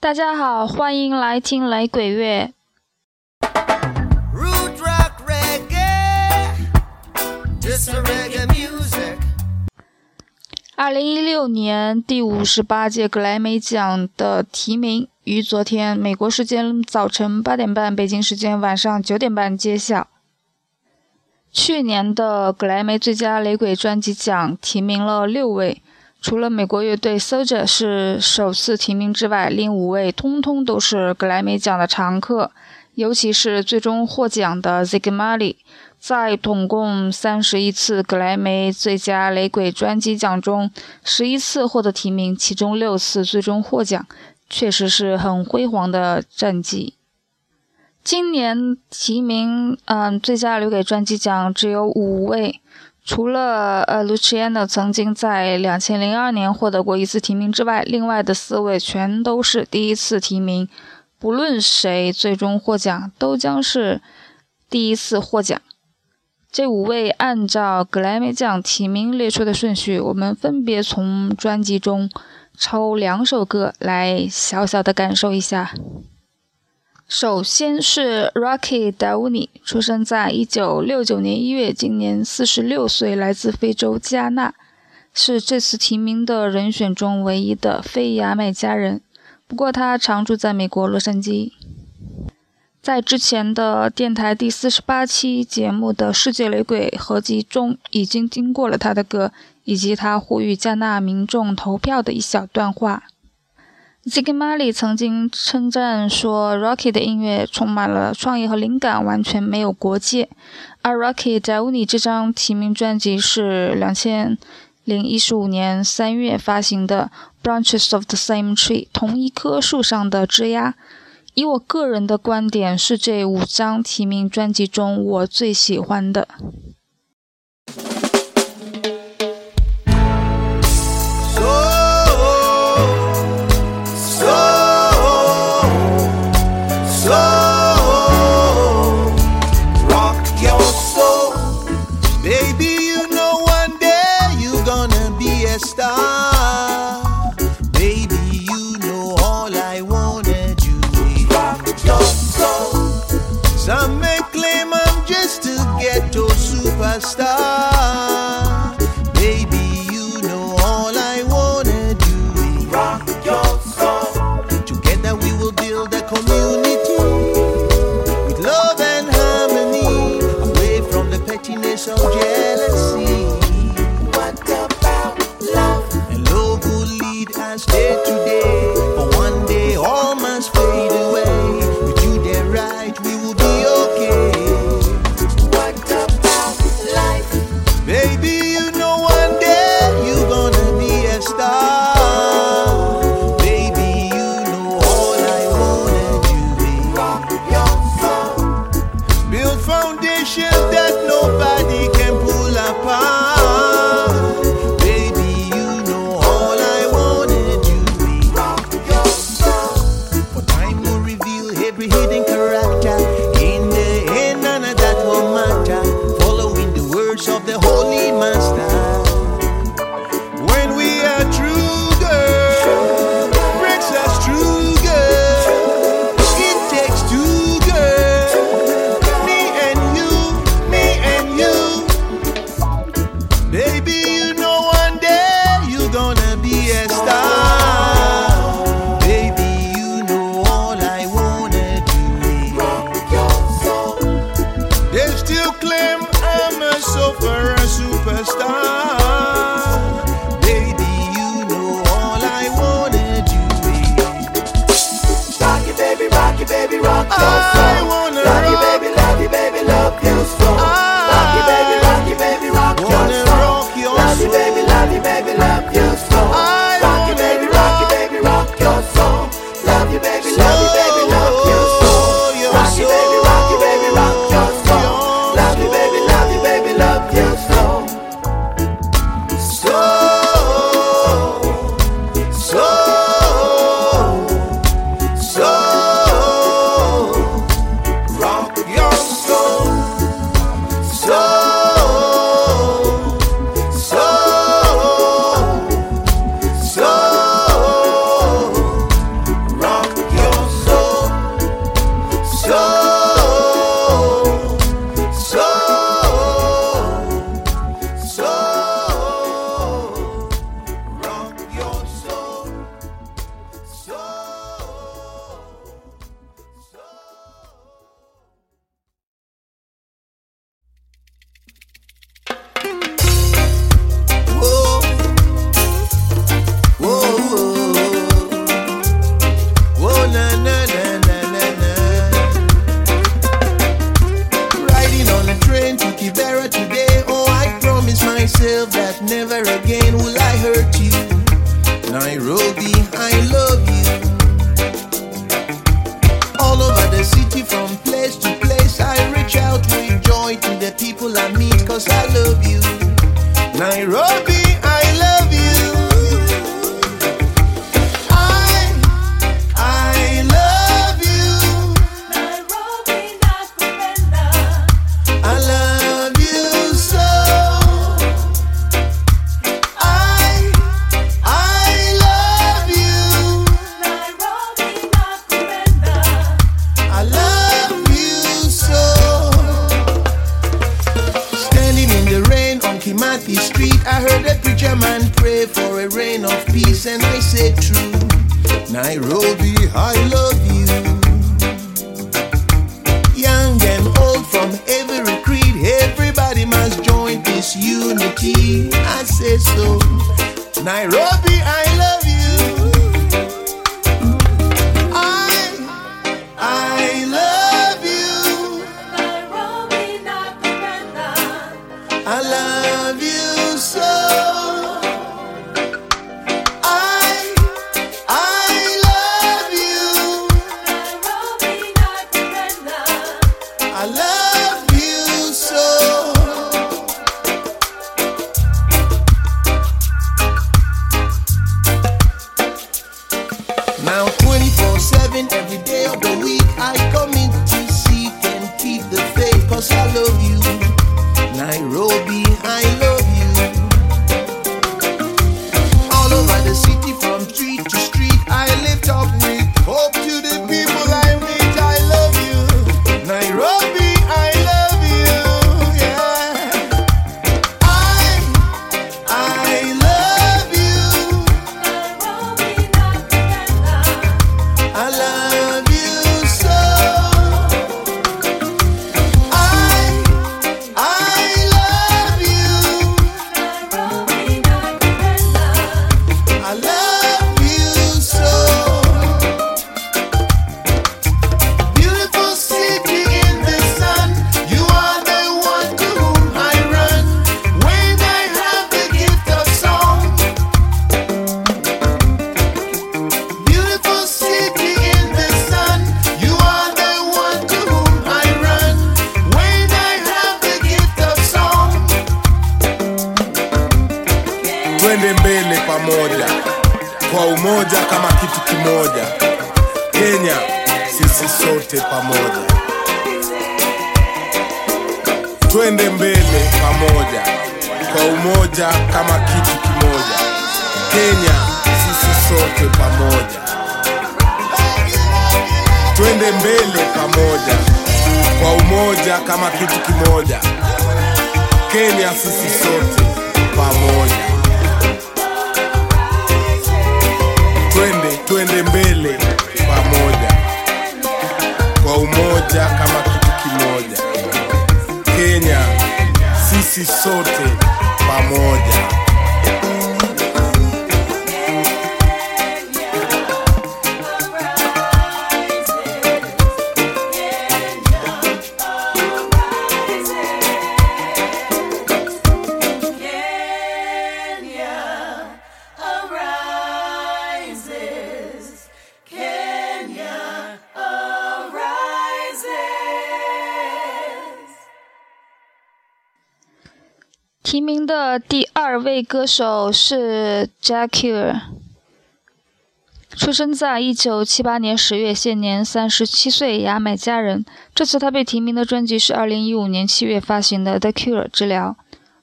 大家好，欢迎来听雷鬼乐。二零一六年第五十八届格莱美奖的提名于昨天美国时间早晨八点半、北京时间晚上九点半揭晓。去年的格莱美最佳雷鬼专辑奖提名了六位。除了美国乐队 Soldier 是首次提名之外，另五位通通都是格莱美奖的常客。尤其是最终获奖的 z i g m a r l e y 在总共三十一次格莱美最佳雷鬼专辑奖中，十一次获得提名，其中六次最终获奖，确实是很辉煌的战绩。今年提名嗯最佳雷鬼专辑奖只有五位。除了呃，Luciano 曾经在两千零二年获得过一次提名之外，另外的四位全都是第一次提名。不论谁最终获奖，都将是第一次获奖。这五位按照格莱美奖提名列出的顺序，我们分别从专辑中抽两首歌来小小的感受一下。首先是 Rocky Dauni，出生在一九六九年一月，今年四十六岁，来自非洲加纳，是这次提名的人选中唯一的非牙买加人。不过他常住在美国洛杉矶。在之前的电台第四十八期节目的世界雷鬼合集中，已经听过了他的歌，以及他呼吁加纳民众投票的一小段话。Z i g m a l i 曾经称赞说，Rocky 的音乐充满了创意和灵感，完全没有国界。而 Rocky Dauni 这张提名专辑是两千零一十五年三月发行的，《Branches of the Same Tree》同一棵树上的枝丫。以我个人的观点，是这五张提名专辑中我最喜欢的。Stay today. 二位歌手是 Jackie，出生在一九七八年十月，现年三十七岁，牙买加人。这次他被提名的专辑是二零一五年七月发行的《The Cure》治疗。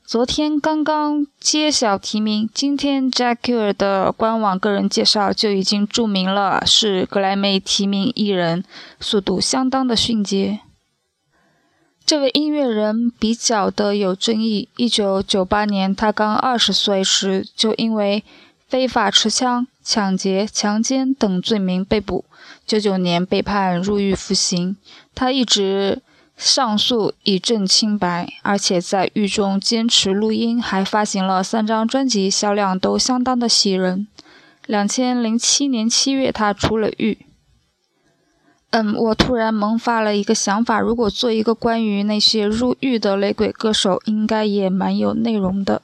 昨天刚刚揭晓提名，今天 Jackie 的官网个人介绍就已经注明了是格莱美提名艺人，速度相当的迅捷。这位音乐人比较的有争议。一九九八年，他刚二十岁时，就因为非法持枪、抢劫、强奸等罪名被捕。九九年被判入狱服刑。他一直上诉以证清白，而且在狱中坚持录音，还发行了三张专辑，销量都相当的喜人。两千零七年七月，他出了狱。嗯，我突然萌发了一个想法，如果做一个关于那些入狱的雷鬼歌手，应该也蛮有内容的。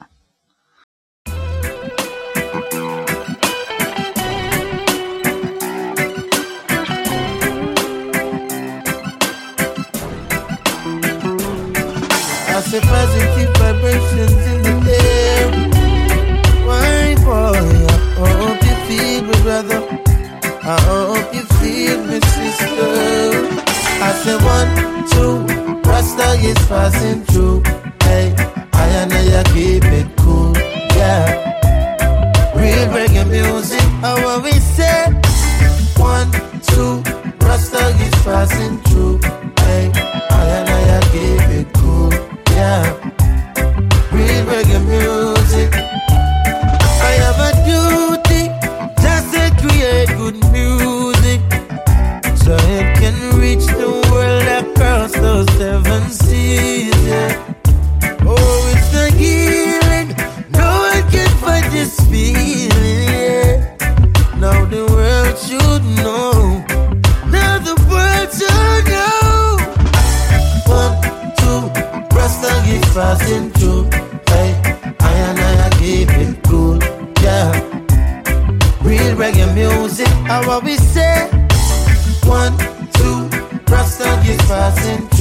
I hope you feel me, sister. I say one, two, Rasta is passing through. Hey, I and I keep it cool, yeah. Real reggae music, how what we say? One, two, Rasta is passing through. true. Hey, I and I keep it cool. Yeah. Real reggae music, how what we say. One, two, cross and keep passing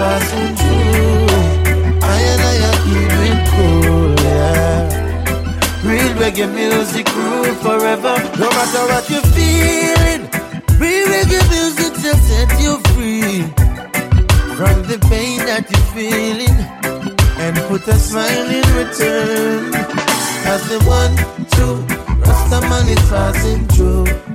passing through. I and I are keeping cool, yeah. Real reggae music rule forever. No matter what you're feeling, real reggae music just set you free from the pain that you're feeling and put a smile in return. As the one, two, Rastaman is passing through.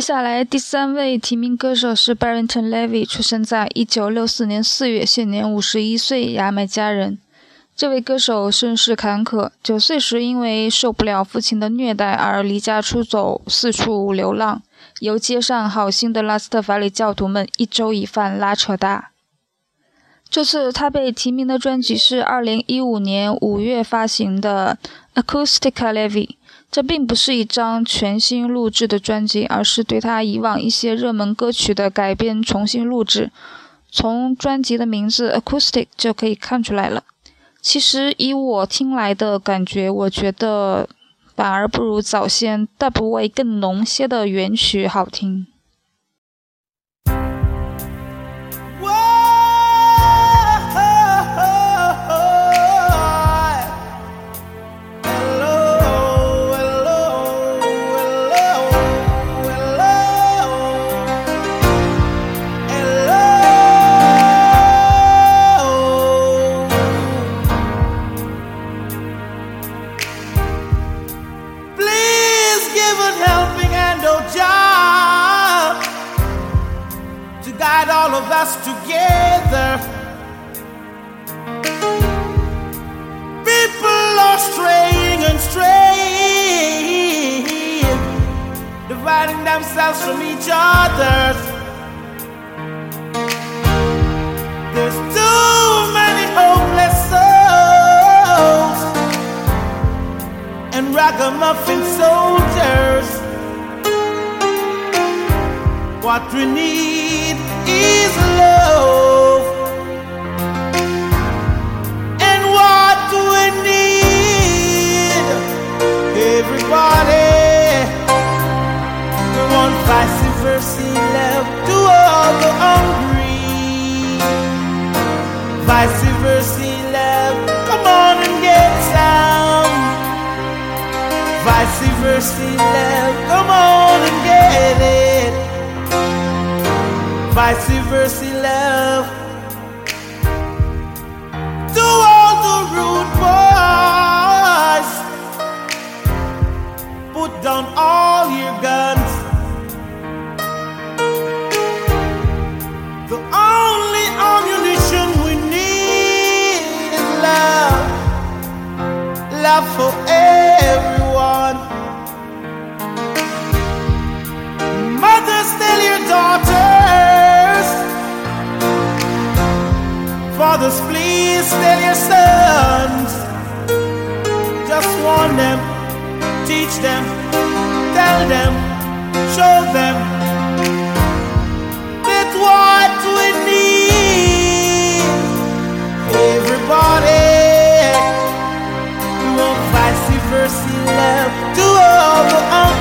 接下来第三位提名歌手是 Barrington Levy，出生在1964年4月，现年51岁，牙买加人。这位歌手身世坎坷，九岁时因为受不了父亲的虐待而离家出走，四处流浪，由街上好心的拉斯特法里教徒们一粥一饭拉扯大。这次他被提名的专辑是2015年5月发行的《Acoustica Levy》。这并不是一张全新录制的专辑，而是对他以往一些热门歌曲的改编重新录制。从专辑的名字《Acoustic》就可以看出来了。其实以我听来的感觉，我觉得反而不如早先 dub 味更浓些的原曲好听。Guide all of us together. People are straying and straying, dividing themselves from each other. There's too many hopeless souls and ragamuffin soldiers. What we need is love. And what do we need, everybody. We want vice versa love to all the hungry. Vice versa love, come on and get some. Vice versa love, come on and get it. Vice versa love. To all the rude boys, put down all your guns. The only ammunition we need is love love for tell your sons. Just warn them, teach them, tell them, show them that what we need. Everybody. We want vice versa love to all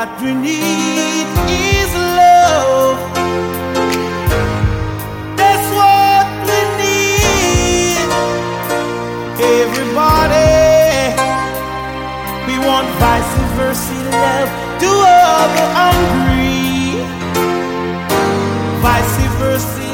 What we need is love. That's what we need. Everybody, we want vice versa love to all the hungry. Vice versa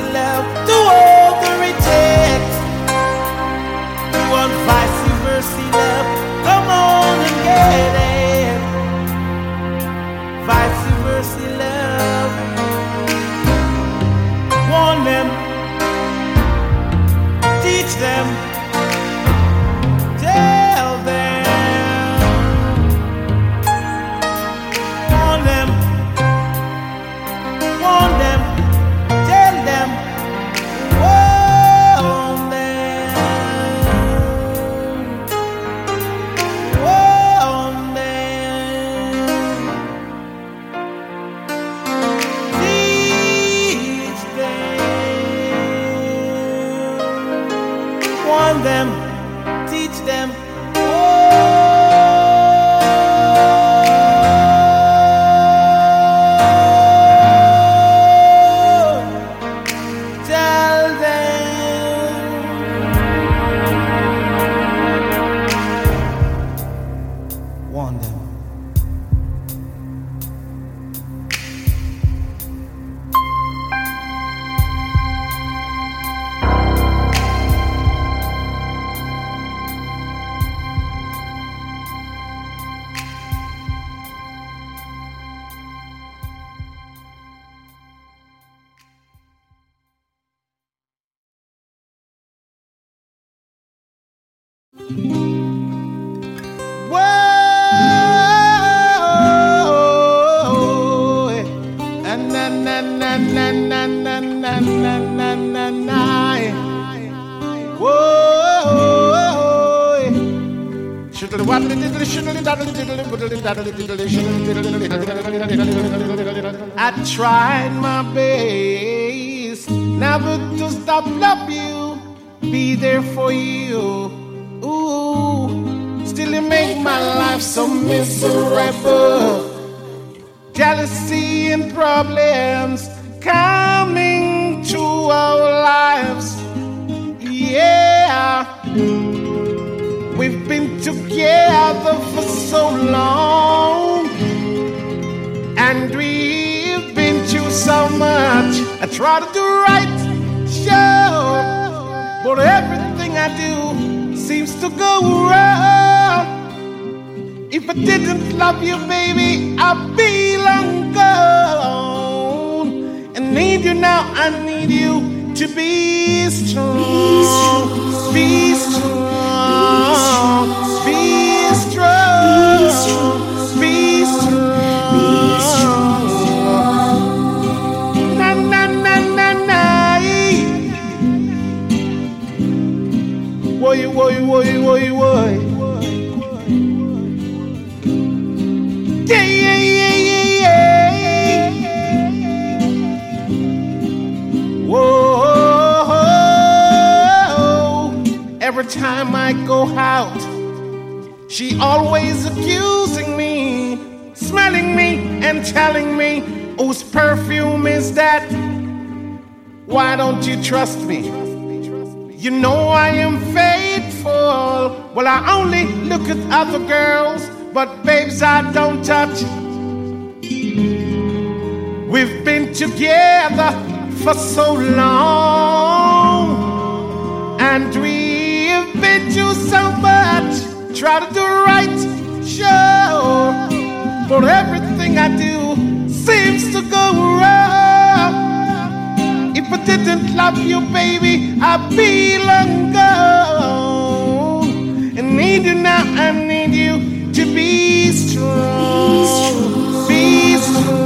I tried my best never to stop love you, be there for you. Ooh, still you make my life so miserable. Jealousy and problems coming to our lives. Yeah. We've been together for so long, and we've been through so much. I try to do right, sure, but everything I do seems to go wrong. If I didn't love you, baby, I'd be long gone. And need you now, I need you to be strong. Be strong. Time I go out, she always accusing me, smelling me and telling me, whose perfume is that? Why don't you trust me? You know I am faithful. Well, I only look at other girls, but babes I don't touch. We've been together for so long, and we've through so much. Try to do right, sure, but everything I do seems to go wrong. If I didn't love you, baby, I'd be long gone. And need you now, I need you to be strong. be strong. Be strong.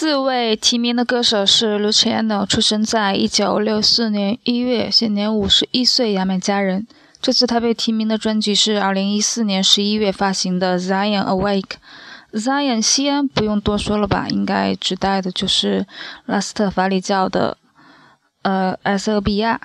四位提名的歌手是 Luciano，出生在一九六四年一月，现年五十一岁，牙买加人。这次他被提名的专辑是二零一四年十一月发行的《Zion Awake》。Zion 西安不用多说了吧，应该指代的就是拉斯特法里教的呃埃塞俄比亚。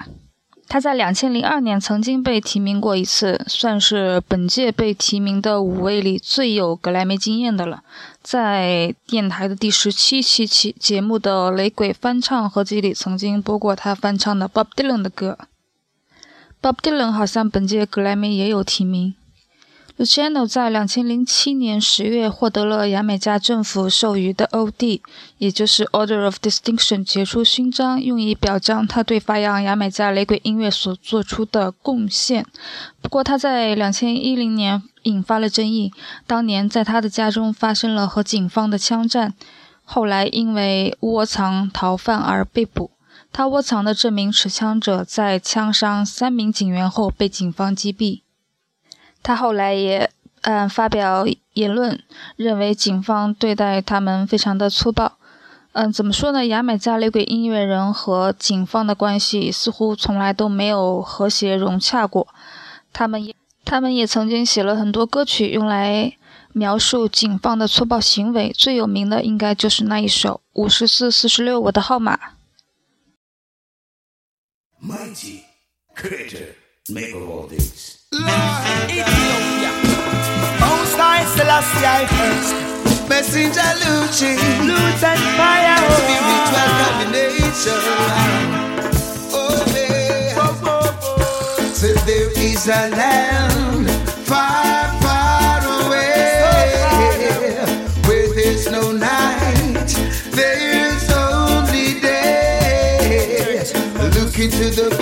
他在两千零二年曾经被提名过一次，算是本届被提名的五位里最有格莱美经验的了。在电台的第十七期期节目的雷鬼翻唱合集里，曾经播过他翻唱的 Bob Dylan 的歌。Bob Dylan 好像本届格莱美也有提名。Luciano 在两千零七年十月获得了牙买加政府授予的 OD，也就是 Order of Distinction 杰出勋章，用以表彰他对发扬牙买加雷鬼音乐所做出的贡献。不过他在两千一零年引发了争议，当年在他的家中发生了和警方的枪战，后来因为窝藏逃犯而被捕。他窝藏的这名持枪者在枪伤三名警员后被警方击毙。他后来也嗯发表言论，认为警方对待他们非常的粗暴。嗯，怎么说呢？牙买加雷鬼音乐人和警方的关系似乎从来都没有和谐融洽过。他们也他们也曾经写了很多歌曲用来描述警方的粗暴行为，最有名的应该就是那一首《五十四四十六我的号码》。Mighty creator, make of all things. Ethiopia. Most High I first. Messenger Lucci. Loot and fire. Spiritual combination. Oh, yeah. So there is a land far, far away where there's no night. There's only day. Look into the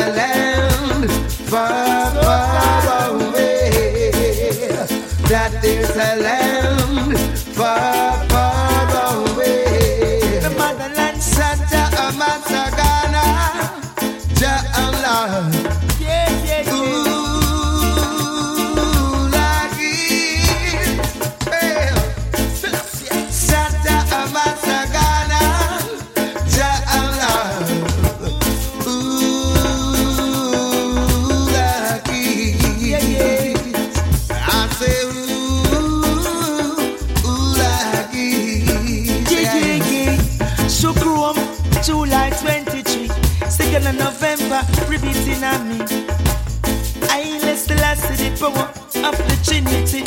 a land far, far away. That there's a land far, on me. I the last the power of the Trinity.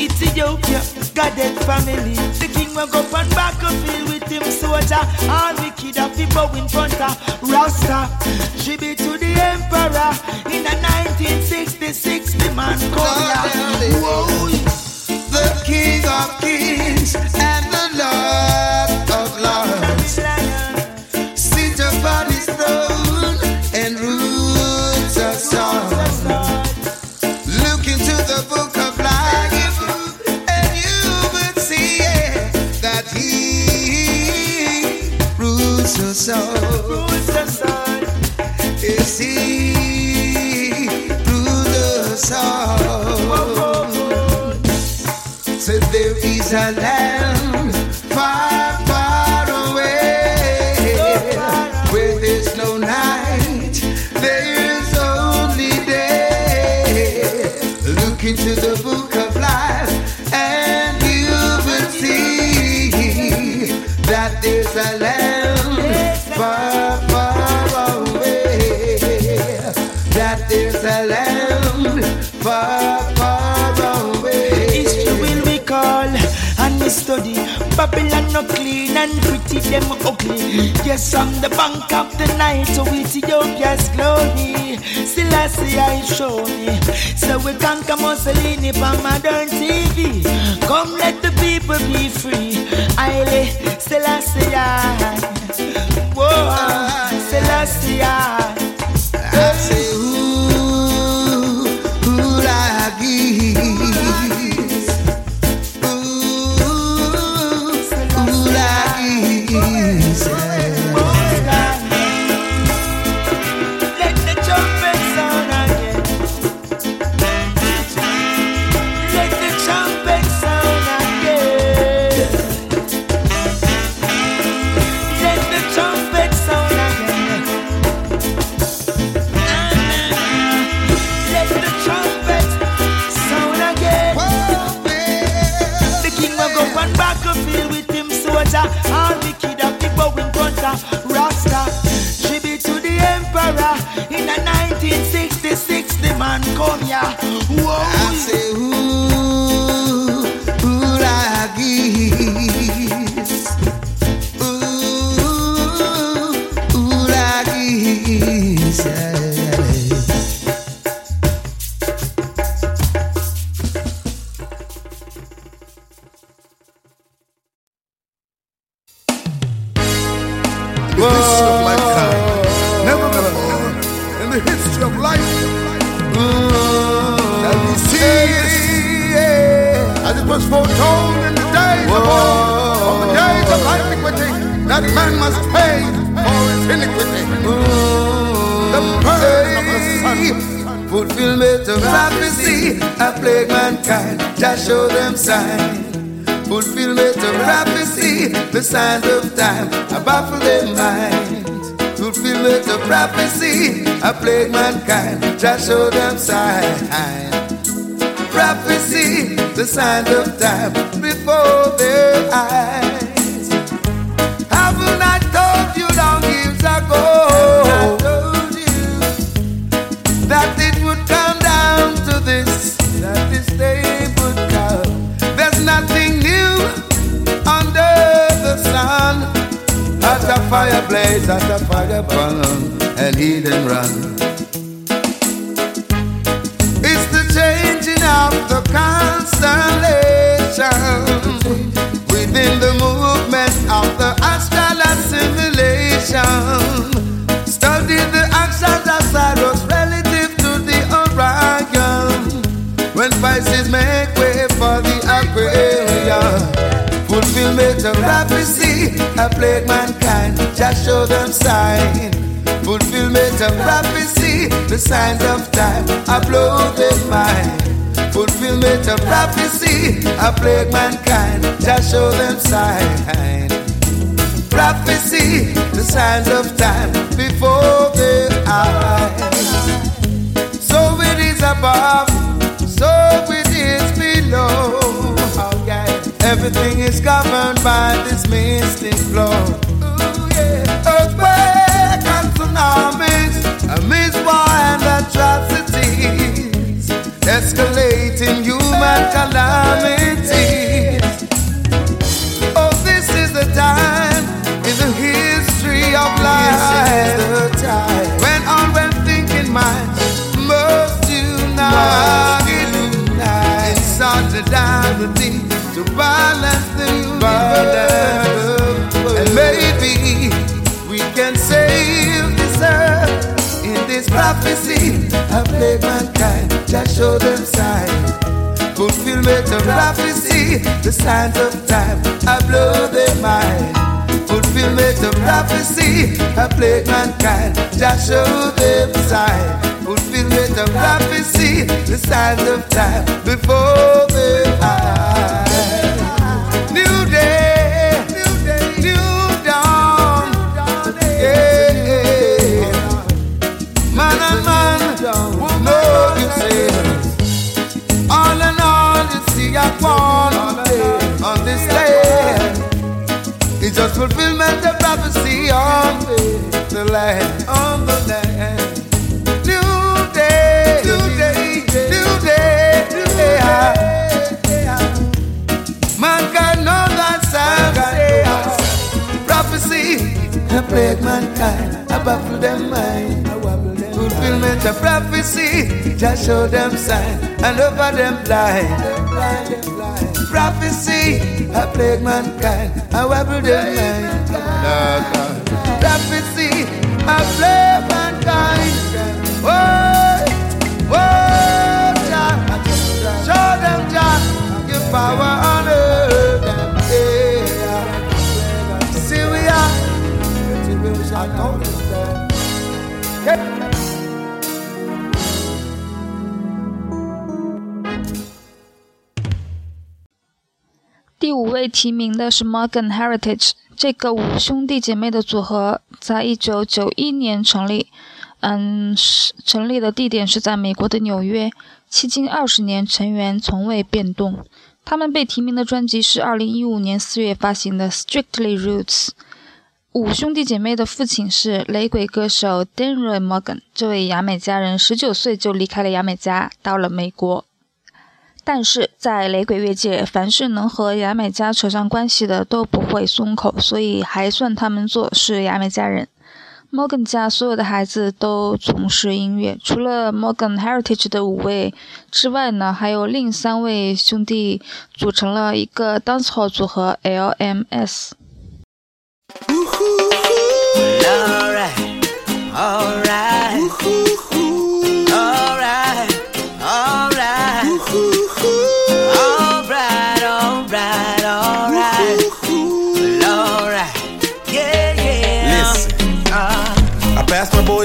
Ethiopia, Godhead family. The king will go on back and field with him soldier. All wicked of people in front of Babylon no clean and pretty, them ugly. Yes, from the bank of the night to Ethiopia's glory. Still I see I show me. So we conquer Mussolini from modern TV. Come let the people be free. See I. Whoa, still astral assimilation. Study the actions of Sirius relative to the Orion. When Pisces make way for the Aquarian. Fulfillment of prophecy, I plague mankind, just show them sign. Fulfillment of prophecy, the signs of time, I blow their mind. Fulfillment of prophecy, I plague mankind, just show them sign prophecy, the signs of time before their eyes. So it is above, so it is below. Everything is governed by this mystic flow. Ooh. Earthquake and tsunamis, amidst war and atrocities, escalating human calamities. To balance the universe. And maybe we can save this earth in this prophecy. I mankind, just show them signs fulfillment of prophecy, the signs of time, I blow their mind. Fulfillment of prophecy, I plague mankind, just show them sign. Fulfillment of prophecy, the signs of time before their land, on the land. New day, new day, new day, day. Man can know that sound. Prophecy have plagued mankind, I baffle them mind. Fulfillment of prophecy, just show them sign and over them blind prophecy. I plague mankind. I wobble them mind. I plague 提名的是 Morgan Heritage，这个五兄弟姐妹的组合在一九九一年成立，嗯，是成立的地点是在美国的纽约，迄今二十年成员从未变动。他们被提名的专辑是二零一五年四月发行的《Strictly Roots》。五兄弟姐妹的父亲是雷鬼歌手 Denroy Morgan，这位牙买加人十九岁就离开了牙买加，到了美国。但是在雷鬼乐界，凡是能和牙买加扯上关系的都不会松口，所以还算他们做是牙买加人。Morgan 家所有的孩子都从事音乐，除了 Morgan Heritage 的五位之外呢，还有另三位兄弟组成了一个 dancehall 组合 LMS。Alright, alright, alright,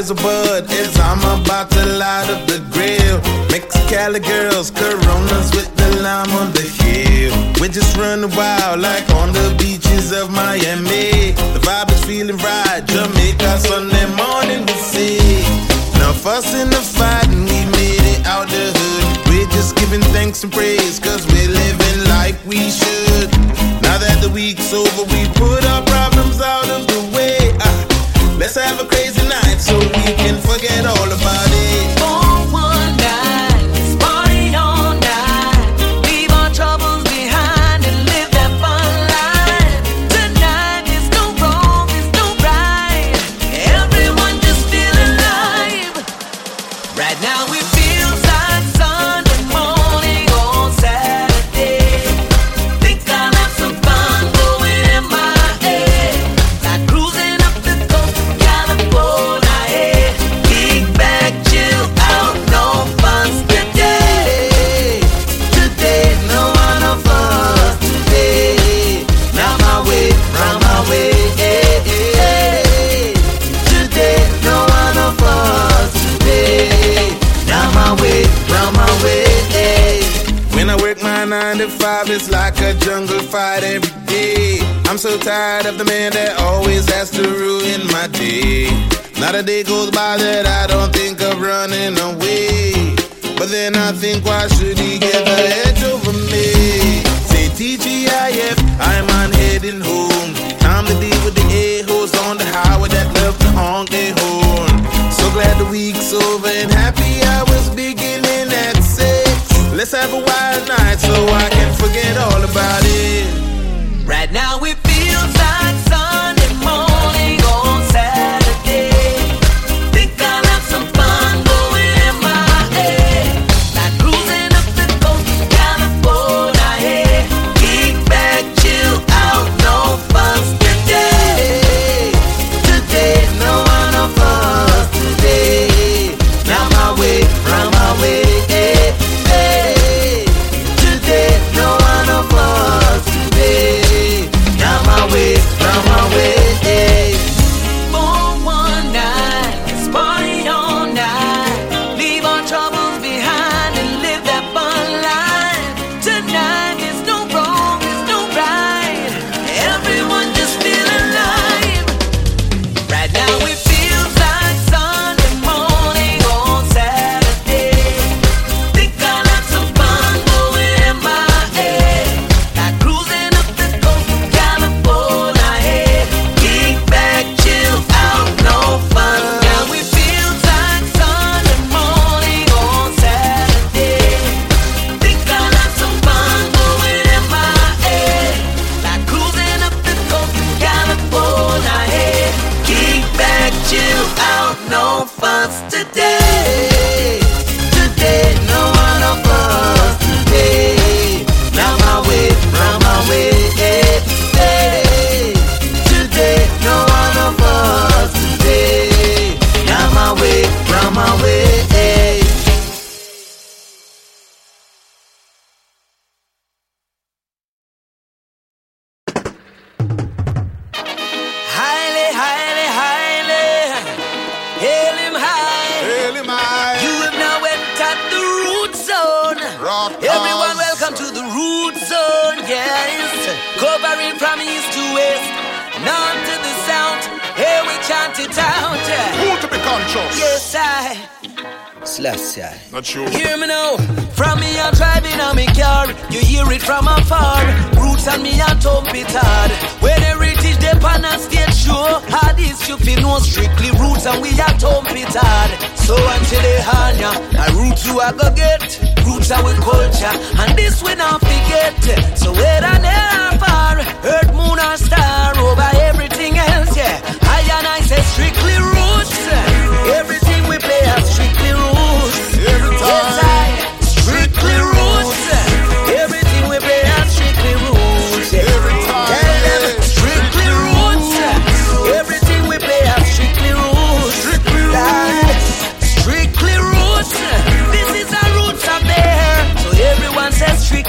boys a bud as I'm about to light up the grill. Mexicali girls, Coronas with the lime on the hill. We're just running wild like on the beaches of Miami. The vibe is feeling right. Jamaica Sunday morning we see. No fuss and no fighting, we made it out the hood. We're just giving thanks and praise, cause we're living like we should. Not you.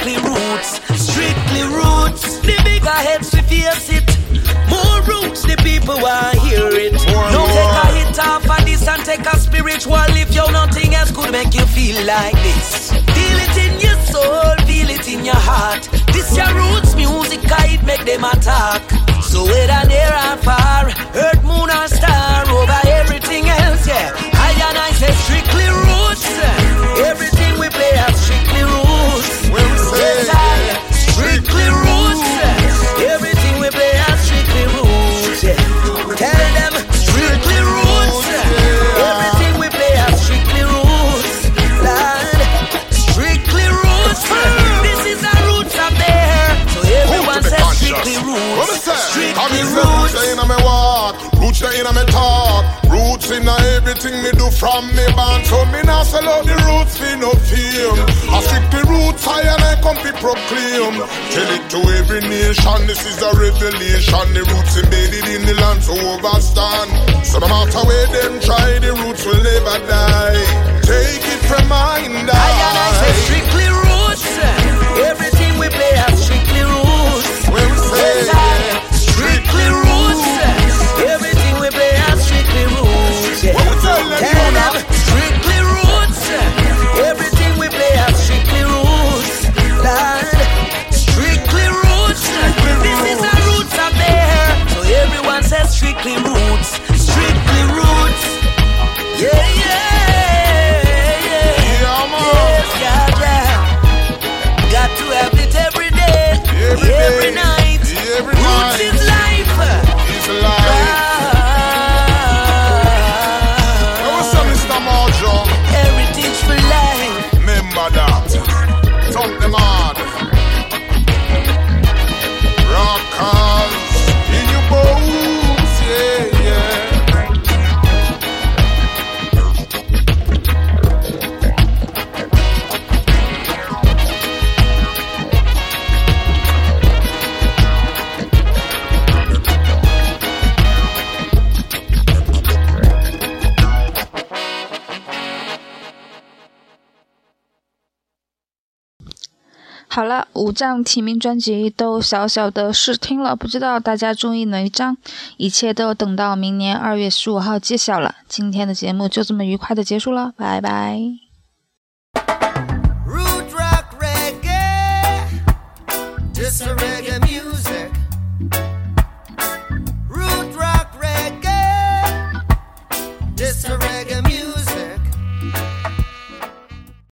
Strictly roots. Strictly roots. The bigger heads we face it. More roots, the people want hear it. More, no more. take a hit off of this and take a spiritual if you nothing else could make you feel like this. Feel it in your soul, feel it in your heart. This your roots music, I it make them attack. So whether near or far, earth, moon or star, everything me do from me born. So me now sell out the roots for no fame. I stick the roots high and I come to proclaim. Tell it to every nation, this is a revelation. The roots embedded in the land so overstand. So no matter where them try, the roots will never die. Take it from mine, I I say strictly 张提名专辑都小小的试听了，不知道大家中意哪一张？一切都等到明年二月十五号揭晓了。今天的节目就这么愉快的结束了，拜拜。